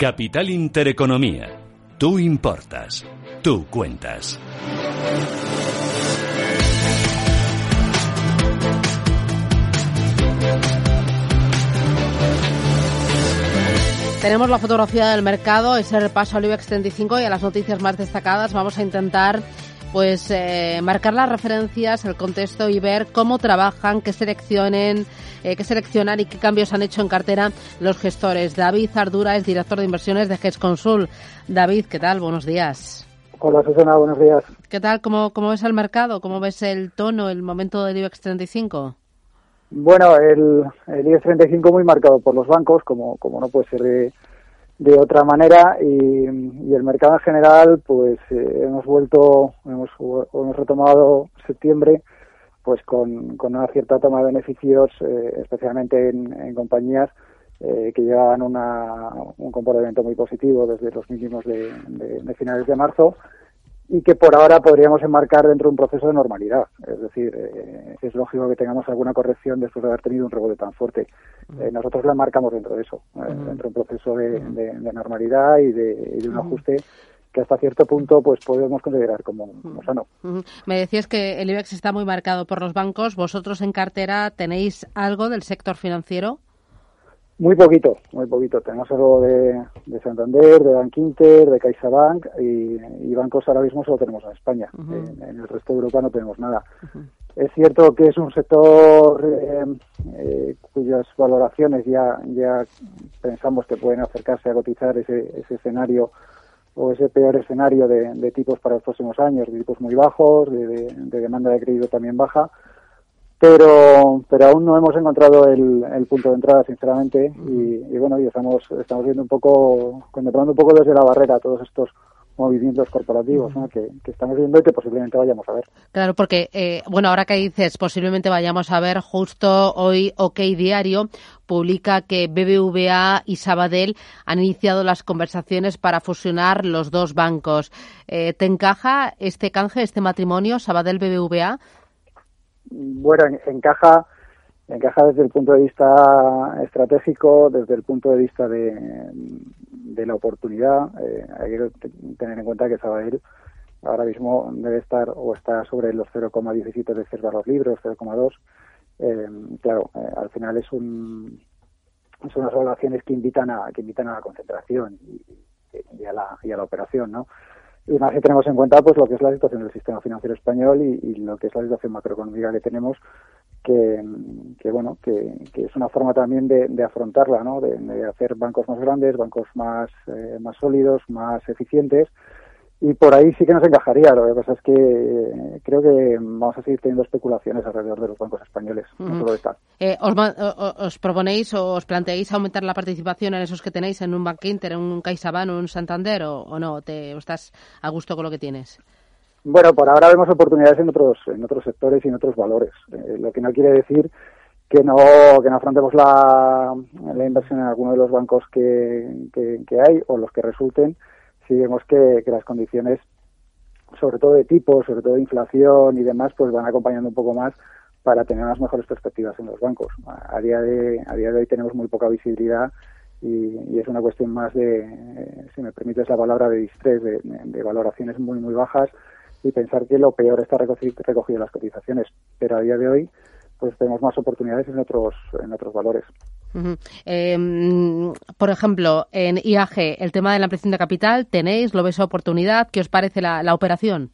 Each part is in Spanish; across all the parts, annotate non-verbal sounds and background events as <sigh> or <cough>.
Capital Intereconomía. Tú importas. Tú cuentas. Tenemos la fotografía del mercado, ese repaso al IBEX 35 y a las noticias más destacadas. Vamos a intentar pues eh, marcar las referencias, el contexto y ver cómo trabajan, qué seleccionen, eh, qué seleccionan y qué cambios han hecho en cartera los gestores. David Ardura es director de inversiones de GESConsul. David, ¿qué tal? Buenos días. Hola Susana, buenos días. ¿Qué tal? ¿Cómo, cómo ves el mercado? ¿Cómo ves el tono, el momento del IBEX 35? Bueno, el, el IBEX 35 muy marcado por los bancos, como, como no puede ser de, de otra manera y, el mercado en general pues eh, hemos vuelto hemos, hemos retomado septiembre pues con, una cierta toma de beneficios eh, especialmente en, compañías eh, que llevan una, un comportamiento muy positivo desde los mínimos de finales de marzo y que por ahora podríamos enmarcar dentro de un proceso de normalidad. Es decir, eh, es lógico que tengamos alguna corrección después de haber tenido un rebote tan fuerte. Eh, nosotros la enmarcamos dentro de eso, eh, dentro de un proceso de, normalidad y de, un ajuste que hasta cierto punto pues podemos considerar como, como sano. Me decías que el IBEX está muy marcado por los bancos. ¿Vosotros en cartera tenéis algo del sector financiero? Muy poquito, muy poquito. Tenemos algo de, de Santander, de Bank Inter, de CaixaBank y, y, bancos ahora mismo solo tenemos en España. en, el resto de Europa no tenemos nada. Es cierto que es un sector eh, eh, cuyas valoraciones ya, ya pensamos que pueden acercarse a cotizar ese, ese escenario o ese peor escenario de, de tipos para los próximos años, de tipos muy bajos, de, de demanda de crédito también baja pero pero aún no hemos encontrado el, el punto de entrada sinceramente y, bueno y estamos estamos viendo un poco contemplando un poco desde la barrera todos estos movimientos corporativos que, estamos viendo y que posiblemente vayamos a ver. Claro, porque, eh, bueno, ahora que dices posiblemente vayamos a ver, justo hoy OK Diario publica que BBVA y Sabadell han iniciado las conversaciones para fusionar los dos bancos. Eh, ¿Te encaja este canje, este matrimonio, Sabadell-BBVA? Bueno, encaja, encaja desde el punto de vista estratégico, desde el punto de vista de, de la oportunidad. Eh, hay que tener en cuenta que Sabadell ahora mismo debe estar o está sobre los 0,17 veces valor libre, 0,2. Eh, claro, eh, al final es un son unas valoraciones que invitan a que invitan a la concentración y, a la y a la operación, ¿no? Y más si tenemos en cuenta pues lo que es la situación del sistema financiero español y, lo que es la situación macroeconómica que tenemos que, que bueno que, que, es una forma también de, de afrontarla no de, hacer bancos más grandes bancos más eh, más sólidos más eficientes y por ahí sí que nos encajaría. Lo que pasa es que eh, creo que vamos a seguir teniendo especulaciones alrededor de los bancos españoles, no solo eh, os, proponéis o os planteáis aumentar la participación en esos que tenéis en un Bank Inter, en un CaixaBank o en un Santander o, no? Te, estás a gusto con lo que tienes? Bueno, por ahora vemos oportunidades en otros en otros sectores y en otros valores, eh, lo que no quiere decir que no que no afrontemos la, la inversión en alguno de los bancos que, que hay o los que resulten si vemos que, las condiciones, sobre todo de tipo, sobre todo de inflación y demás, pues van acompañando un poco más para tener unas mejores perspectivas en los bancos. A día de, a día de hoy tenemos muy poca visibilidad y, es una cuestión más de, eh, si me permites la palabra, de distrés, de, de, valoraciones muy, muy bajas y pensar que lo peor está recogido en las cotizaciones. Pero a día de hoy, pues tenemos más oportunidades en otros, en otros valores. Em, por ejemplo, en IAG, el tema de la ampliación de capital, ¿tenéis? ¿Lo ves oportunidad? ¿Qué os parece la, operación?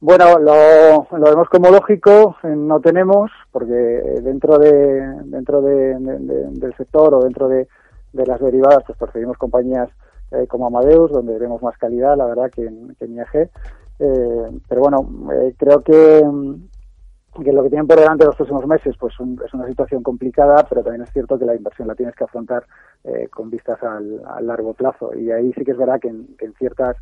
Bueno, lo, lo, vemos como lógico, eh, no tenemos, porque dentro de dentro de, del sector o dentro de, las derivadas, pues preferimos compañías eh, como Amadeus, donde vemos más calidad, la verdad, que en, que IAG. Eh, pero bueno, creo que que lo que tienen por delante los próximos meses pues es una situación complicada, pero también es cierto que la inversión la tienes que afrontar eh, con vistas al, largo plazo. Y ahí sí que es verdad que en, ciertas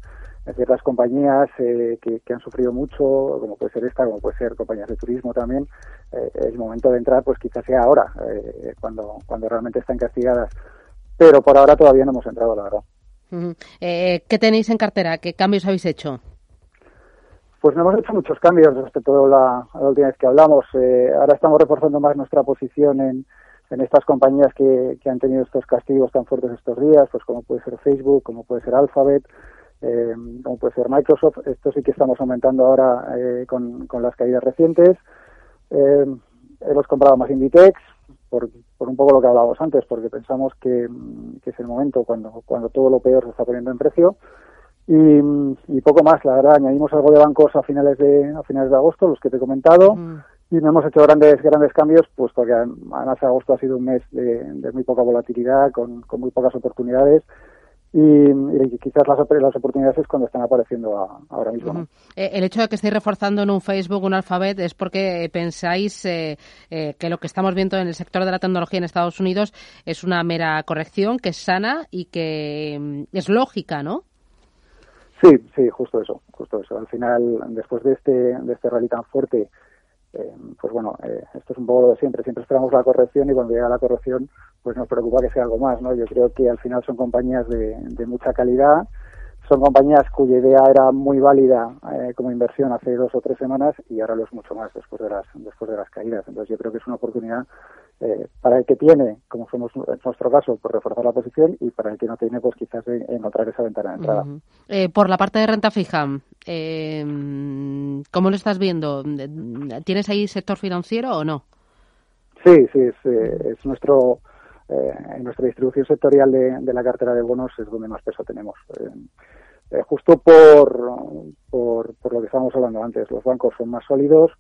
en ciertas compañías eh, que, han sufrido mucho, como puede ser esta, como puede ser compañías de turismo también, eh, el momento de entrar pues quizás sea ahora, cuando, cuando realmente están castigadas. Pero por ahora todavía no hemos entrado, la verdad. ¿Qué tenéis en cartera? ¿Qué cambios habéis hecho? Pues no hemos hecho muchos cambios respecto a la, a última vez que hablamos. Eh, ahora estamos reforzando más nuestra posición en, en estas compañías que, que, han tenido estos castigos tan fuertes estos días, pues como puede ser Facebook, como puede ser Alphabet, eh, como puede ser Microsoft. Esto sí que estamos aumentando ahora eh, con, con, las caídas recientes. Eh, hemos comprado más Inditex por, por un poco lo que hablábamos antes, porque pensamos que, que es el momento cuando, cuando todo lo peor se está poniendo en precio. Y, poco más, la verdad, añadimos algo de bancos a finales de, a finales de agosto, los que te he comentado, y no hemos hecho grandes, grandes cambios, pues porque además agosto ha sido un mes de, muy poca volatilidad, con, con, muy pocas oportunidades, y, quizás las, las, oportunidades es cuando están apareciendo ahora mismo. Eh, el hecho de que estéis reforzando en un Facebook, un alfabet, es porque pensáis eh, eh, que lo que estamos viendo en el sector de la tecnología en Estados Unidos es una mera corrección, que es sana y que mm, es lógica, ¿no? Sí, sí, justo eso, justo eso. Al final, después de este, de este rally tan fuerte, eh, pues bueno, eh, esto es un poco lo de siempre. Siempre esperamos la corrección y cuando llega la corrección, pues nos preocupa que sea algo más, ¿no? Yo creo que al final son compañías de, de mucha calidad, son compañías cuya idea era muy válida eh, como inversión hace dos o tres semanas y ahora lo es mucho más después de las después de las caídas. Entonces yo creo que es una oportunidad eh, para el que tiene, como somos en nuestro caso, por reforzar la posición y para el que no tiene, pues quizás encontrar esa ventana de entrada. Eh, por la parte de renta fija, ¿cómo lo estás viendo? ¿Tienes ahí sector financiero o no? Sí, sí, es, es nuestro en nuestra distribución sectorial de, de, la cartera de bonos es donde más peso tenemos. Eh, justo por, por, por, lo que estábamos hablando antes. Los bancos son más sólidos,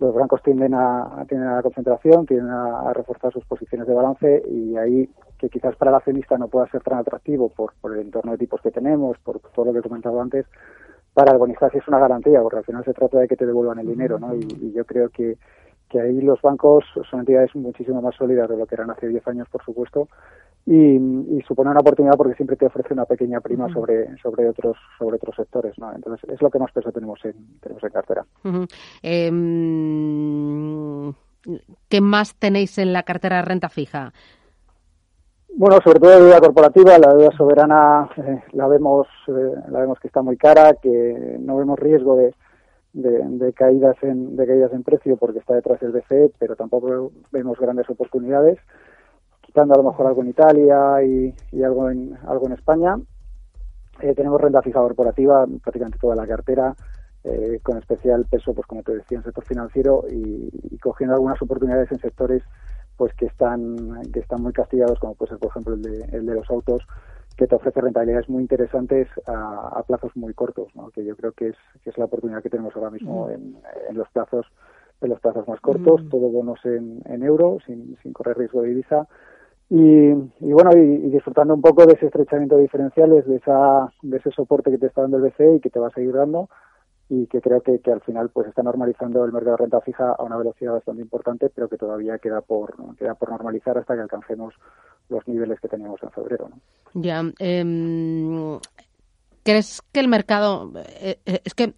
los bancos tienden a, tienden a la concentración, tienden a, reforzar sus posiciones de balance y ahí que quizás para el accionista no pueda ser tan atractivo por, por el entorno de tipos que tenemos, por todo lo que he comentado antes, para el bonista sí es una garantía, porque al final se trata de que te devuelvan el dinero, ¿no? y yo creo que que ahí los bancos son entidades muchísimo más sólidas de lo que eran hace 10 años, por supuesto, y, supone una oportunidad porque siempre te ofrece una pequeña prima sobre sobre otros sobre otros sectores, ¿no? Entonces es lo que más peso tenemos en tenemos en cartera. Em, ¿Qué más tenéis en la cartera de renta fija? Bueno, sobre todo la deuda corporativa, la deuda soberana eh, la vemos eh, la vemos que está muy cara, que no vemos riesgo de de, caídas en de caídas en precio porque está detrás del BCE, pero tampoco vemos grandes oportunidades, quitando a lo mejor algo en Italia y, algo en algo en España. Eh, tenemos renta fija corporativa, prácticamente toda la cartera, eh, con especial peso, pues como te decía, en sector financiero y, cogiendo algunas oportunidades en sectores pues que están que están muy castigados, como puede ser por ejemplo el de, el de los autos que te ofrece rentabilidades muy interesantes a, plazos muy cortos, ¿no? que yo creo que es, que es la oportunidad que tenemos ahora mismo mm. en, en los plazos en los plazos más cortos, mm. todo bonos en, en euro, sin, sin correr riesgo de divisa. Y, y bueno, y, disfrutando un poco de ese estrechamiento de diferenciales, de, esa, de ese soporte que te está dando el BCE y que te va a seguir dando, y que creo que, que, al final pues está normalizando el mercado de renta fija a una velocidad bastante importante, pero que todavía queda por queda por normalizar hasta que alcancemos los niveles que teníamos en febrero. ¿no? Ya. Eh, ¿Crees que el mercado eh, eh, es que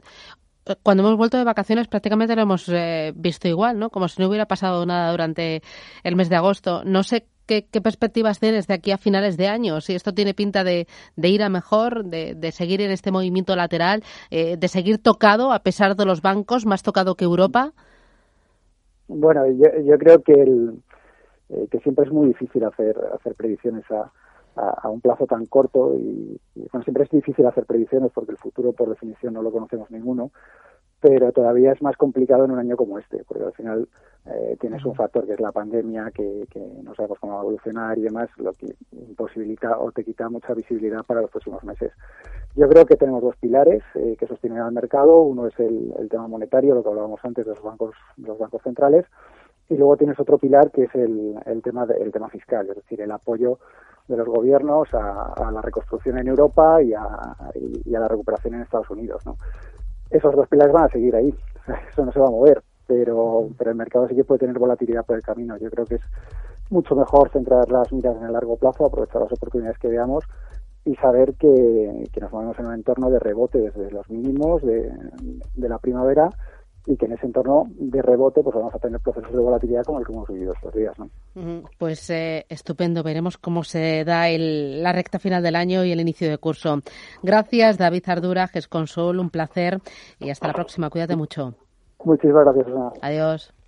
cuando hemos vuelto de vacaciones prácticamente lo hemos eh, visto igual, ¿no? Como si no hubiera pasado nada durante el mes de agosto. No sé qué, perspectivas tienes de aquí a finales de año. Si esto tiene pinta de, ir a mejor, de, seguir en este movimiento lateral, eh, de seguir tocado a pesar de los bancos, más tocado que Europa. Bueno, yo, creo que, el, eh, que siempre es muy difícil hacer, hacer predicciones a, a, un plazo tan corto y, bueno, siempre es difícil hacer predicciones porque el futuro por definición no lo conocemos ninguno pero todavía es más complicado en un año como este, porque al final eh, tienes un factor que es la pandemia, que, que, no sabemos cómo va a evolucionar y demás, lo que imposibilita o te quita mucha visibilidad para los próximos meses. Yo creo que tenemos dos pilares eh, que sostienen al mercado. Uno es el, el, tema monetario, lo que hablábamos antes de los bancos, los bancos centrales, y luego tienes otro pilar que es el, el tema de, el tema fiscal, es decir, el apoyo de los gobiernos a, a la reconstrucción en Europa y a, y a la recuperación en Estados Unidos, ¿no? Esos dos pilares van a seguir ahí. <laughs> Eso no se va a mover. pero, pero el mercado sí que puede tener volatilidad por el camino. Yo creo que es mucho mejor centrar las miras en el largo plazo, aprovechar las oportunidades que veamos y saber que, nos movemos en un entorno de rebote desde los mínimos de, la primavera y que en ese entorno de rebote pues vamos a tener procesos de volatilidad como el que hemos vivido estos días. ¿no? Pues eh, estupendo, veremos cómo se da el, la recta final del año y el inicio de curso. Gracias David Ardura, GESConsul, un placer y hasta la próxima, cuídate mucho. Muchísimas gracias. Adiós.